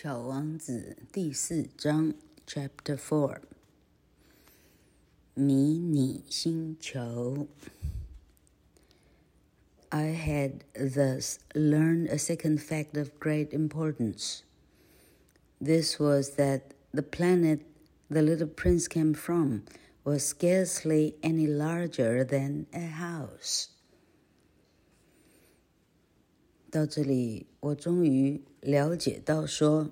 小王子第四章，Chapter Four，迷你星球。I had thus learned a second fact of great importance. This was that the planet the little prince came from was scarcely any larger than a house. 到这里，我终于了解到说，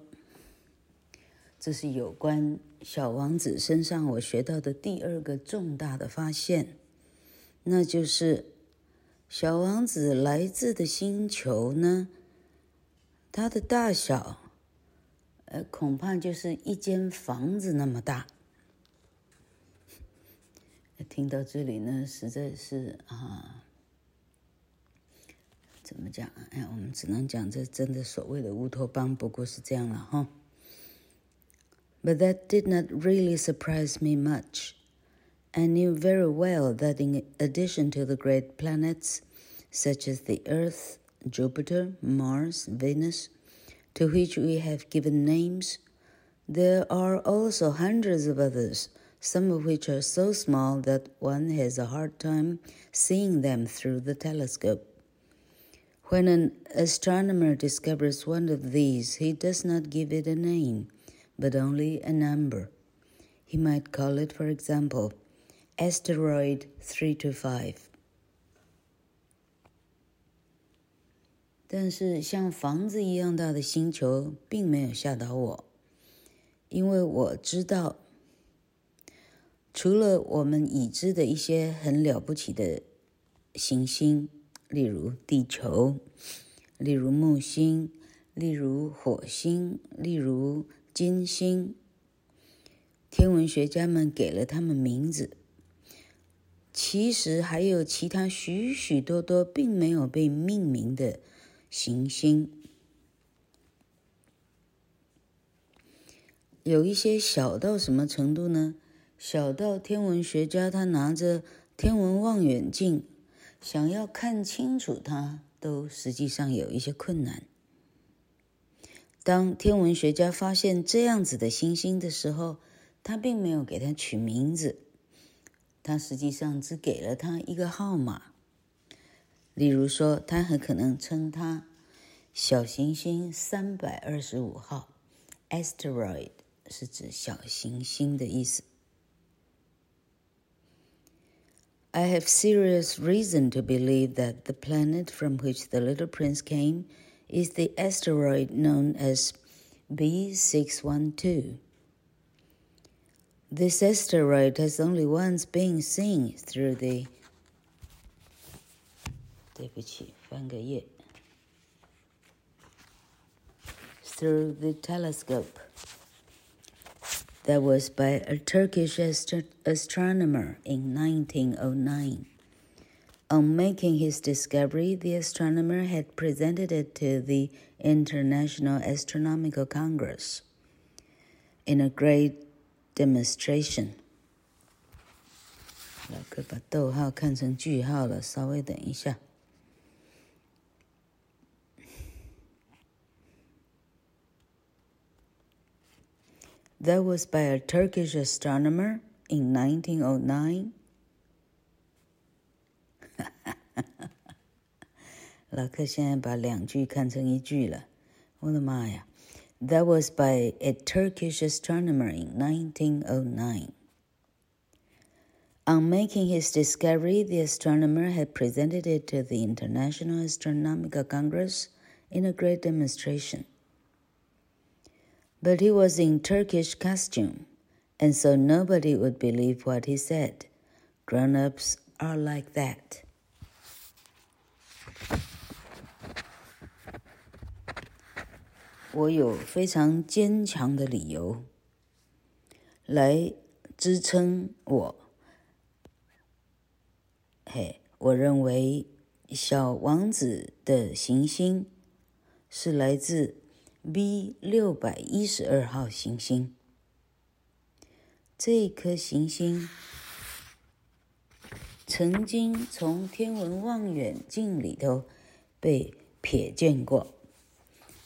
这是有关小王子身上我学到的第二个重大的发现，那就是小王子来自的星球呢，它的大小，呃，恐怕就是一间房子那么大。听到这里呢，实在是啊。怎么讲？哎，我们只能讲这真的所谓的乌托邦，不过是这样了哈。But that did not really surprise me much. I knew very well that in addition to the great planets, such as the Earth, Jupiter, Mars, Venus, to which we have given names, there are also hundreds of others, some of which are so small that one has a hard time seeing them through the telescope. When an astronomer discovers one of these, he does not give it a name, but only a number. He might call it, for example, asteroid 325. 但是像房子一样大的星球并没有吓倒我，因为我知道，除了我们已知的一些很了不起的行星。 例如地球，例如木星，例如火星，例如金星。天文学家们给了他们名字。其实还有其他许许多多并没有被命名的行星，有一些小到什么程度呢？小到天文学家他拿着天文望远镜。想要看清楚它，都实际上有一些困难。当天文学家发现这样子的星星的时候，他并没有给它取名字，他实际上只给了它一个号码。例如说，他很可能称它小行星三百二十五号，asteroid 是指小行星的意思。I have serious reason to believe that the planet from which the little prince came is the asteroid known as B612. This asteroid has only once been seen through the 对不起，翻个页 through the telescope that was by a Turkish astronomer in 1909. On making his discovery, the astronomer had presented it to the International Astronomical Congress in a great demonstration. 老哥把逗号看成句号了，稍微等一下。 that was by a Turkish astronomer in 1909? that was by a Turkish astronomer in 1909. On making his discovery, the astronomer had presented it to the International Astronomical Congress in a great demonstration. But he was in Turkish costume, and so nobody would believe what he said. Grown-ups are like that. 我有非常坚强的理由来支撑我。嘿，我认为小王子的行星是来自。 B 六百一十二号行星，这颗行星曾经从天文望远镜里头被瞥见过，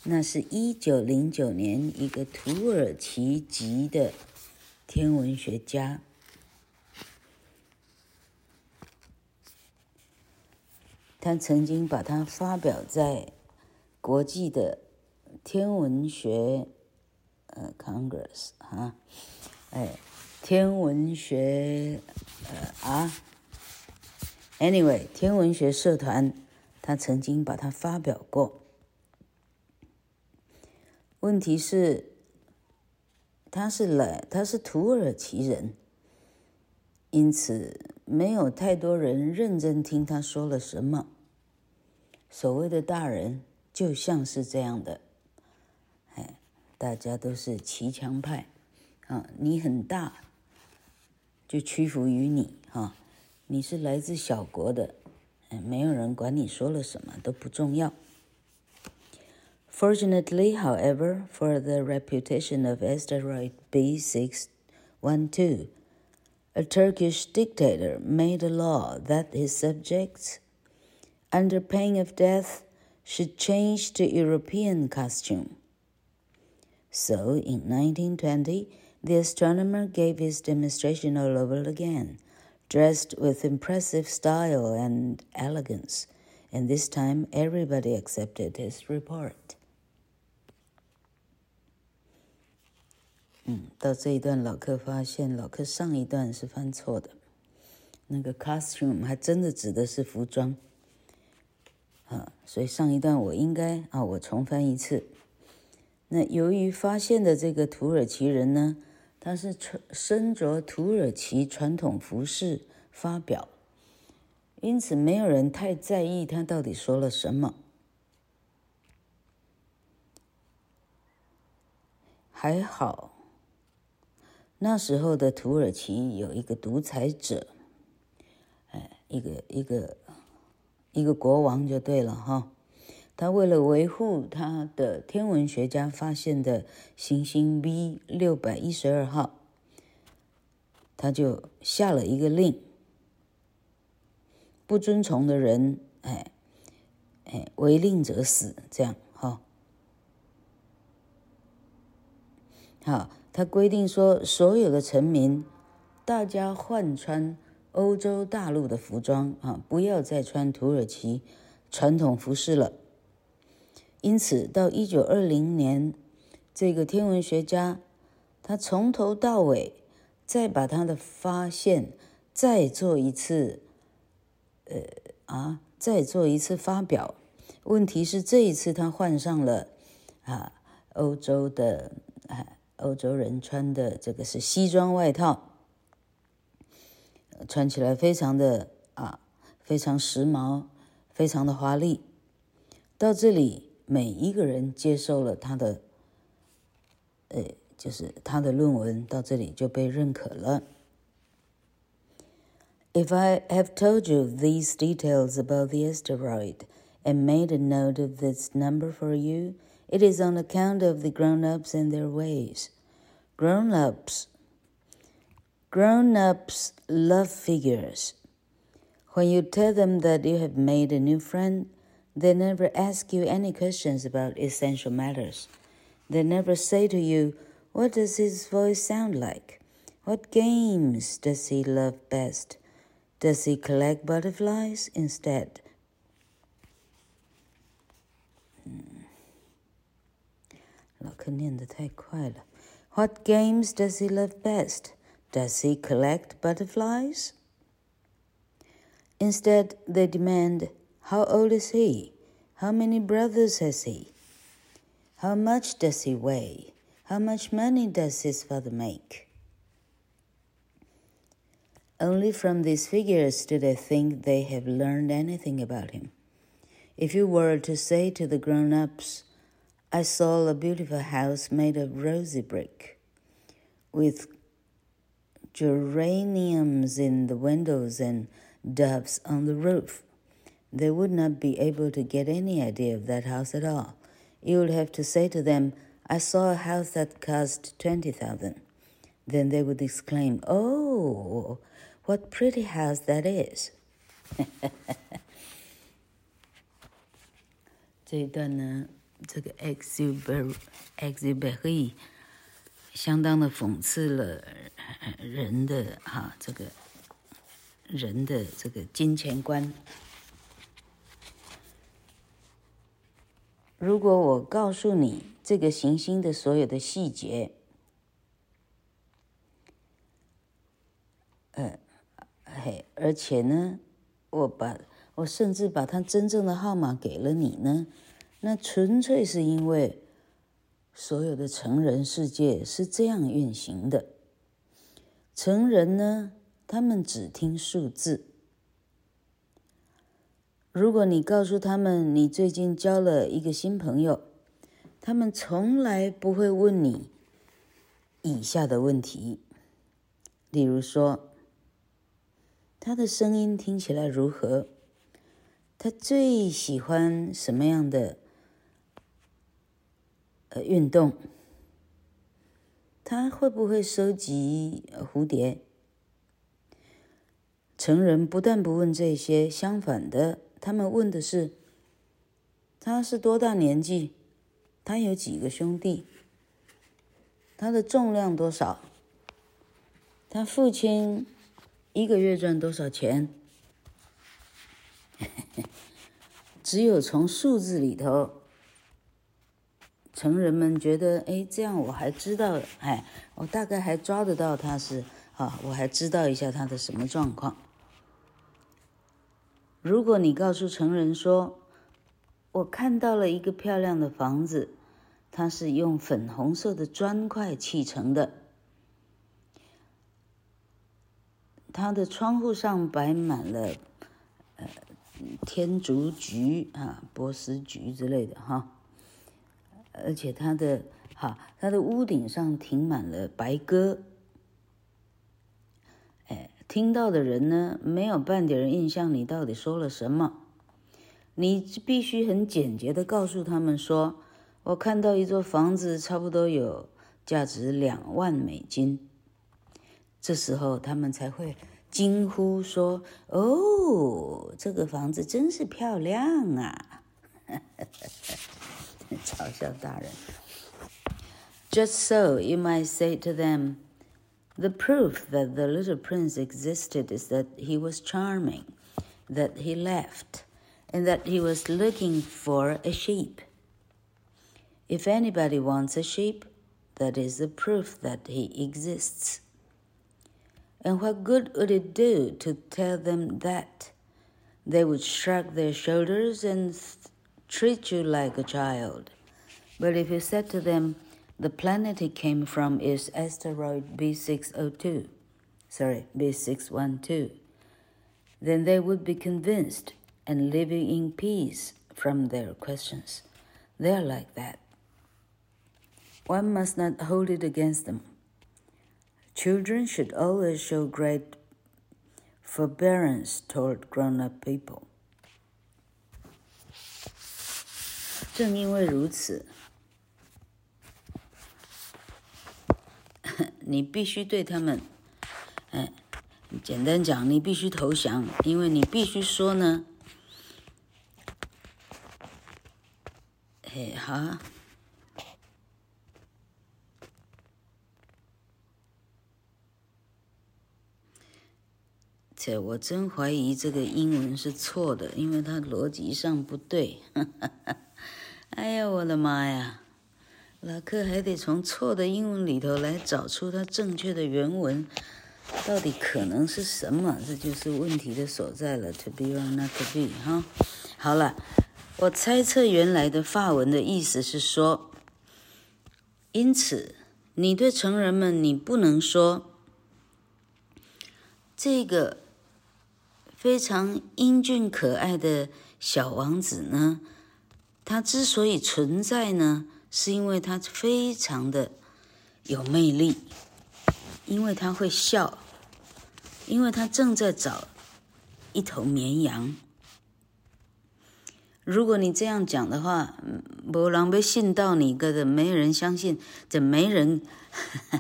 那是一九零九年一个土耳其籍的天文学家，他曾经把它发表在国际的天文学呃 Congress 啊，哎，天文学呃啊，Anyway，天文学社团。他曾经把它发表过。问题是，他是来，他是土耳其人，因此没有太多人认真听他说了什么。所谓的大人就像是这样的，大家都是骑墙派，啊，你很大，就屈服于你，哈，你是来自小国的。没有人管你说了什么，都不重要。Fortunately, however, for the reputation of asteroid B612, a Turkish dictator made a law that his subjects, under pain of death, should change to European costume. So, in 1920, the astronomer gave his demonstration all over again dressed with impressive style and elegance, and this time everybody accepted his report. 嗯，到这一段，老克发现老克上一段是犯错的，那个 costume 还真的指的是服装，啊，所以上一段我应该啊，我重翻一次。 那由于发现的这个土耳其人呢？他是穿身着土耳其传统服饰发表，因此没有人太在意他到底说了什么。还好，那时候的土耳其有一个独裁者，哎，一个一个一个国王就对了哈。他为了维护他的天文学家发现的行星 B 六百一十二号，他就下了一个令：不遵从的人，哎，哎，违令者死。这样，哈，好，他规定说，所有的臣民，大家换穿欧洲大陆的服装啊，不要再穿土耳其传统服饰了。因此，到一九二零年，这个天文学家他从头到尾再把他的发现再做一次，呃啊，再做一次发表。问题是这一次他换上了啊欧洲的啊欧洲人穿的这个是西装外套，穿起来非常的啊非常时髦，非常的华丽。到这里。每一个人接受了他的，呃，就是他的论文到这里就被认可了。If I have told you these details about the asteroid and made a note of this number for you, it is on account of the grown-ups and their ways. Grown-ups, grown-ups love figures. When you tell them that you have made a new friend, they never ask you any questions about essential matters. They never say to you, What does his voice sound like? What games does he love best? Does he collect butterflies instead? Hmm. What games does he love best? Does he collect butterflies? Instead, they demand how old is he? How many brothers has he? How much does he weigh? How much money does his father make? Only from these figures do they think they have learned anything about him. If you were to say to the grown ups, I saw a beautiful house made of rosy brick, with geraniums in the windows and doves on the roof, they would not be able to get any idea of that house at all. You would have to say to them, I saw a house that cost 20,000. Then they would exclaim, Oh, what pretty house that is. 这一段呢， 这个 exuberant exuberant 相当的讽刺了人的哈这个人的这个金钱观。 如果我告诉你这个行星的所有的细节，呃，嘿，而且呢，我把我甚至把它真正的号码给了你呢，那纯粹是因为所有的成人世界是这样运行的。成人呢，他们只听数字。如果你告诉他们你最近交了一个新朋友，他们从来不会问你以下的问题，例如说，他的声音听起来如何？他最喜欢什么样的呃运动？他会不会收集蝴蝶？成人不但不问这些，相反的。他们问的是：他是多大年纪？他有几个兄弟？他的重量多少？他父亲一个月赚多少钱？只有从数字里头，成人们觉得，哎，这样我还知道，哎，我大概还抓得到他是啊，我还知道一下他的什么状况。如果你告诉成人说：“我看到了一个漂亮的房子，它是用粉红色的砖块砌成的，它的窗户上摆满了呃天竺菊啊、波斯菊之类的哈，而且它的哈它的屋顶上停满了白鸽。”听到的人呢，没有半点印象，你到底说了什么？你必须很简洁的告诉他们说：“我看到一座房子，差不多有价值两万美金。”这时候他们才会惊呼说：“哦，这个房子真是漂亮啊！” 嘲笑大人。Just so you might say to them. The proof that the little prince existed is that he was charming, that he laughed, and that he was looking for a sheep. If anybody wants a sheep, that is the proof that he exists. And what good would it do to tell them that? They would shrug their shoulders and treat you like a child. But if you said to them, the planet he came from is asteroid B602, sorry, B612. Then they would be convinced and living in peace from their questions. They are like that. One must not hold it against them. Children should always show great forbearance toward grown-up people. 正因为如此。 你必须对他们，哎，简单讲，你必须投降，因为你必须说呢，哎，好，这我真怀疑这个英文是错的，因为它逻辑上不对。哎呀，我的妈呀！老克还得从错的英文里头来找出它正确的原文，到底可能是什么？这就是问题的所在了。To be or not to be，哈。好了，我猜测原来的法文的意思是说，因此你对成人们，你不能说这个非常英俊可爱的小王子呢，他之所以存在呢，是因为他非常的有魅力，因为他会笑，因为他正在找一头绵羊。如果你这样讲的话，没人被信到你个的，没人相信，这没人，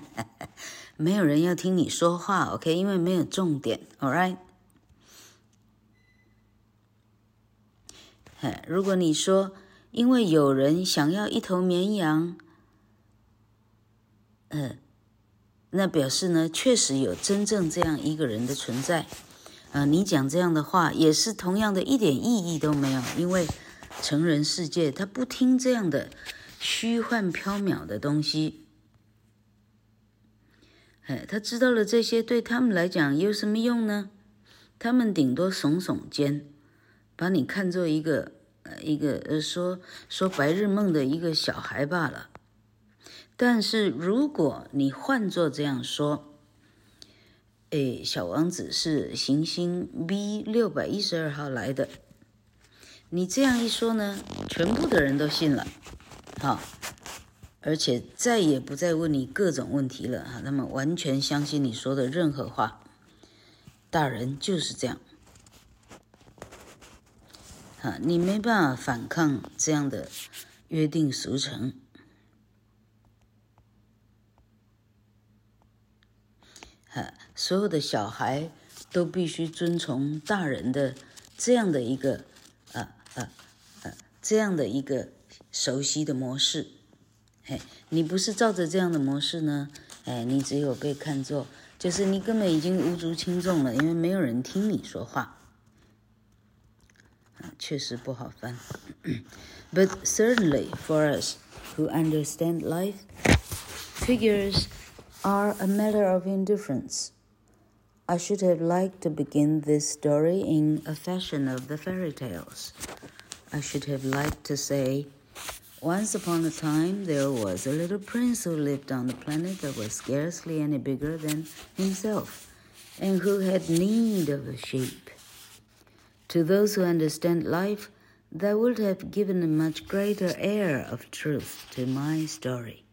没有人要听你说话，OK？因为没有重点，All right？如果你说。因为有人想要一头绵羊，呃，那表示呢，确实有真正这样一个人的存在。啊、呃，你讲这样的话也是同样的，一点意义都没有，因为成人世界他不听这样的虚幻缥缈的东西。哎，他知道了这些，对他们来讲有什么用呢？他们顶多耸耸肩，把你看作一个。呃，一个呃，说说白日梦的一个小孩罢了。但是如果你换作这样说，哎，小王子是行星 B 六百一十二号来的，你这样一说呢，全部的人都信了，好，而且再也不再问你各种问题了哈，他们完全相信你说的任何话。大人就是这样。啊，你没办法反抗这样的约定俗成。啊，所有的小孩都必须遵从大人的这样的一个啊啊啊这样的一个熟悉的模式。哎，你不是照着这样的模式呢？哎，你只有被看作就是你根本已经无足轻重了，因为没有人听你说话。确实不好翻。 But certainly for us who understand life, figures are a matter of indifference. I should have liked to begin this story in a fashion of the fairy tales. I should have liked to say, Once upon a time there was a little prince who lived on a planet that was scarcely any bigger than himself, and who had need of a sheep. To those who understand life, that would have given a much greater air of truth to my story.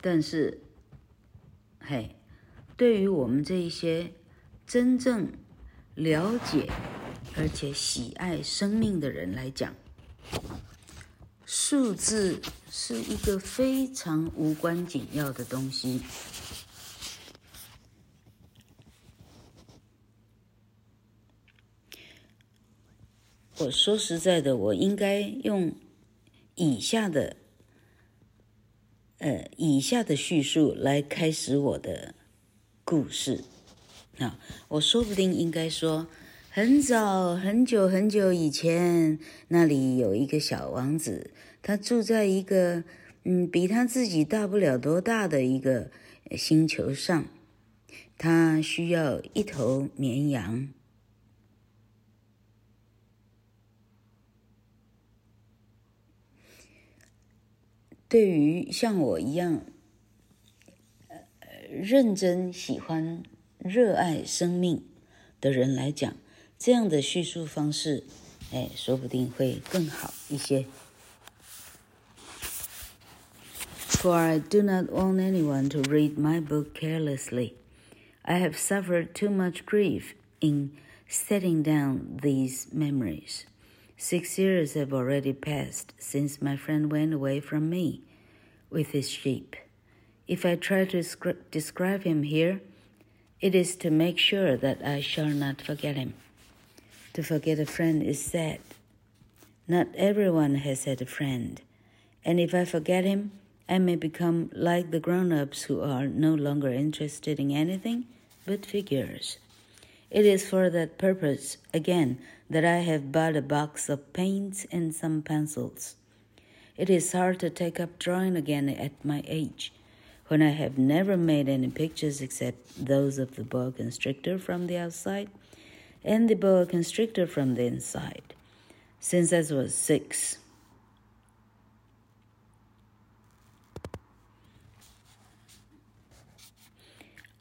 但是，嘿，对于我们这一些真正了解而且喜爱生命的人来讲，数字是一个非常无关紧要的东西。我说实在的，我应该用以下的，呃，以下的叙述来开始我的故事。啊，我说不定应该说。很早很久很久以前，那里有一个小王子，他住在一个嗯比他自己大不了多大的一个星球上，他需要一头绵羊。对于像我一样，认真喜欢、热爱生命的人来讲。这样的叙述方式，哎，说不定会更好一些。For I do not want anyone to read my book carelessly. I have suffered too much grief in setting down these memories. Six years have already passed since my friend went away from me with his sheep. If I try to describe him here, it is to make sure that I shall not forget him. To forget a friend is sad. Not everyone has had a friend. And if I forget him, I may become like the grown ups who are no longer interested in anything but figures. It is for that purpose, again, that I have bought a box of paints and some pencils. It is hard to take up drawing again at my age, when I have never made any pictures except those of the boa constrictor from the outside and the boa constrictor from the inside since I was six.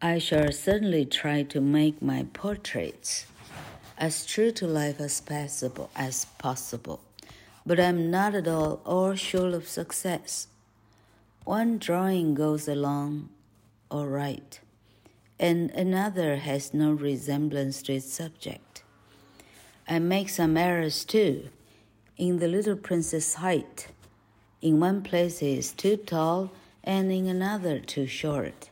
I shall certainly try to make my portraits as true to life as possible as possible, but I'm not at all all sure of success. One drawing goes along all right and another has no resemblance to its subject. I make some errors too. In the little prince's height, in one place he is too tall, and in another too short.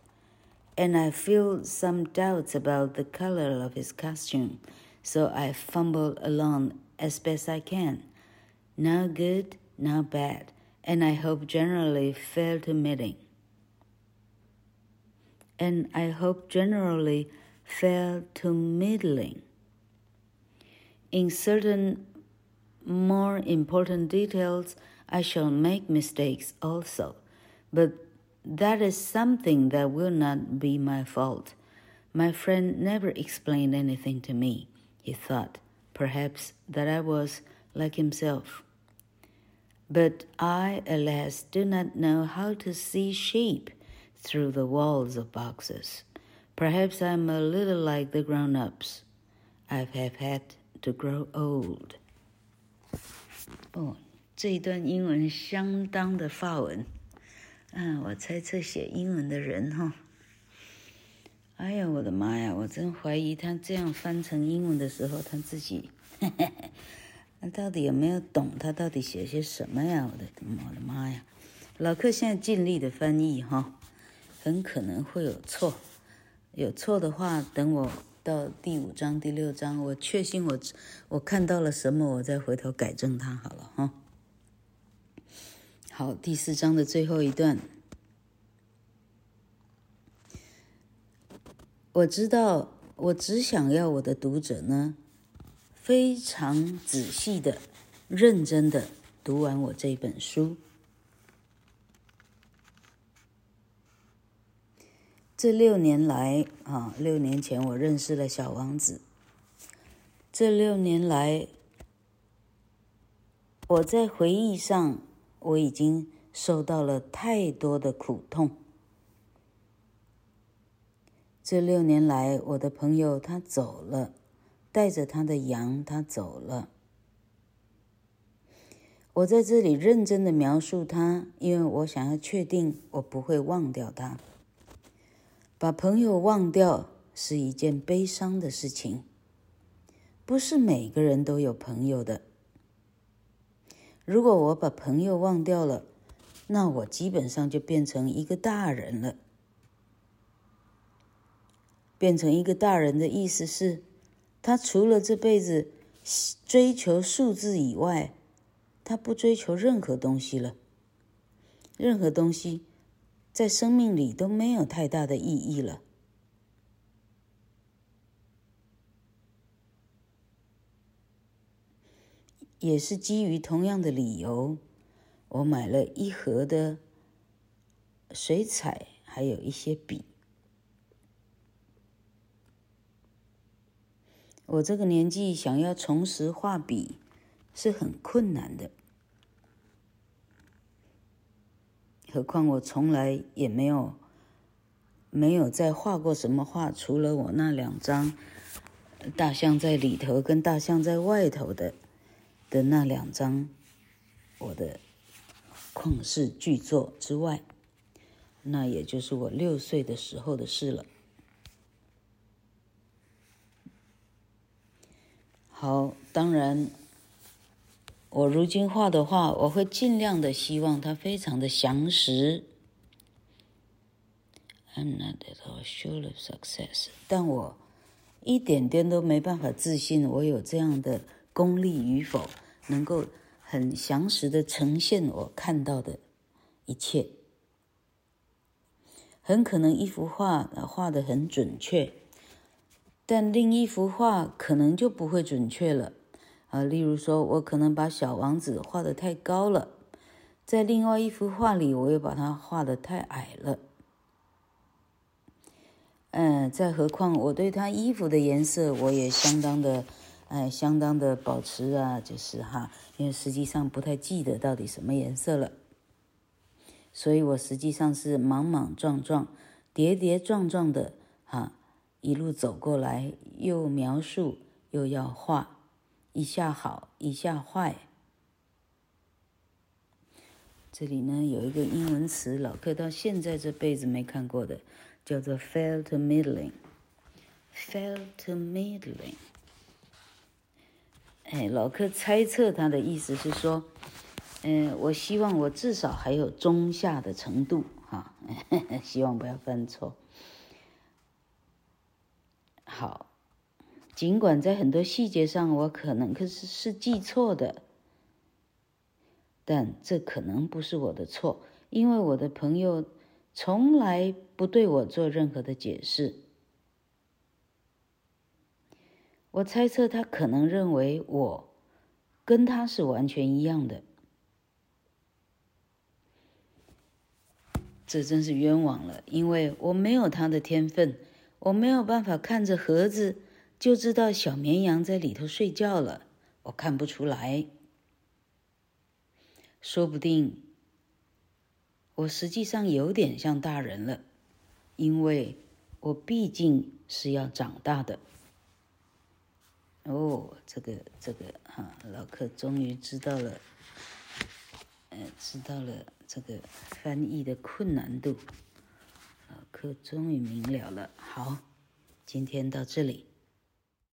and I feel some doubts about the color of his costume, so I fumble along as best I can. Not good, not bad, and I hope generally fair to middling. And I hope generally fair to middling. In certain more important details, I shall make mistakes also, but that is something that will not be my fault. My friend never explained anything to me. He thought, perhaps, that I was like himself. But I, alas, do not know how to see sheep through the walls of boxes. Perhaps I'm a little like the grown ups. I have had to grow old. 哦，这一段英文相当的法文。嗯，我猜测写英文的人哈，哎呀，我的妈呀！我真怀疑他这样翻成英文的时候，他自己，那到底有没有懂他到底写些什么呀？我的我的妈呀！老克现在尽力的翻译哈，很可能会有错，有错的话，等我到第五章、第六章，我确信我我看到了什么，我再回头改正它好了哈。好，第四章的最后一段，我知道，我只想要我的读者呢，非常仔细的、认真的读完我这本书。这六年来啊，六年前我认识了小王子。这六年来，我在回忆上。我已经受到了太多的苦痛。这六年来，我的朋友他走了，带着他的羊，他走了。我在这里认真的描述他，因为我想要确定我不会忘掉他。把朋友忘掉是一件悲伤的事情，不是每个人都有朋友的。如果我把朋友忘掉了，那我基本上就变成一个大人了。变成一个大人的意思是，他除了这辈子追求数字以外，他不追求任何东西了。任何东西在生命里都没有太大的意义了。也是基于同样的理由，我买了一盒的水彩，还有一些笔。我这个年纪想要重拾画笔是很困难的，何况我从来也没有没有再画过什么画，除了我那两张大象在里头跟大象在外头的。的那两张我的旷世巨作之外，那也就是我六岁的时候的事了。好，当然，我如今画的画，我会尽量的希望它非常的详实。I'm not at all sure of success，但我一点点都没办法自信，我有这样的。功力与否，能够很详实的呈现我看到的一切，很可能一幅画画的很准确，但另一幅画可能就不会准确了啊。例如说，我可能把小王子画得太高了，在另外一幅画里，我又把它画得太矮了。嗯，再何况我对他衣服的颜色，我也相当的。哎，相当的保持啊，就是哈，因为实际上不太记得到底什么颜色了，所以我实际上是莽莽撞撞、跌跌撞撞的哈，一路走过来，又描述又要画，一下好，一下坏。这里呢有一个英文词，老克到现在这辈子没看过的，叫做 “fair to middling”。fair to middling。哎，老克猜测他的意思是说，嗯，我希望我至少还有中下的程度哈，希望不要犯错。好，尽管在很多细节上我可能可是是记错的，但这可能不是我的错，因为我的朋友从来不对我做任何的解释。我猜测他可能认为我跟他是完全一样的。这真是冤枉了，因为我没有他的天分，我没有办法看着盒子就知道小绵羊在里头睡觉了，我看不出来。说不定我实际上有点像大人了，因为我毕竟是要长大的。哦，这个这个哈，老克终于知道了，呃，知道了。这个翻译的困难度，老克终于明了了。好，今天到这里。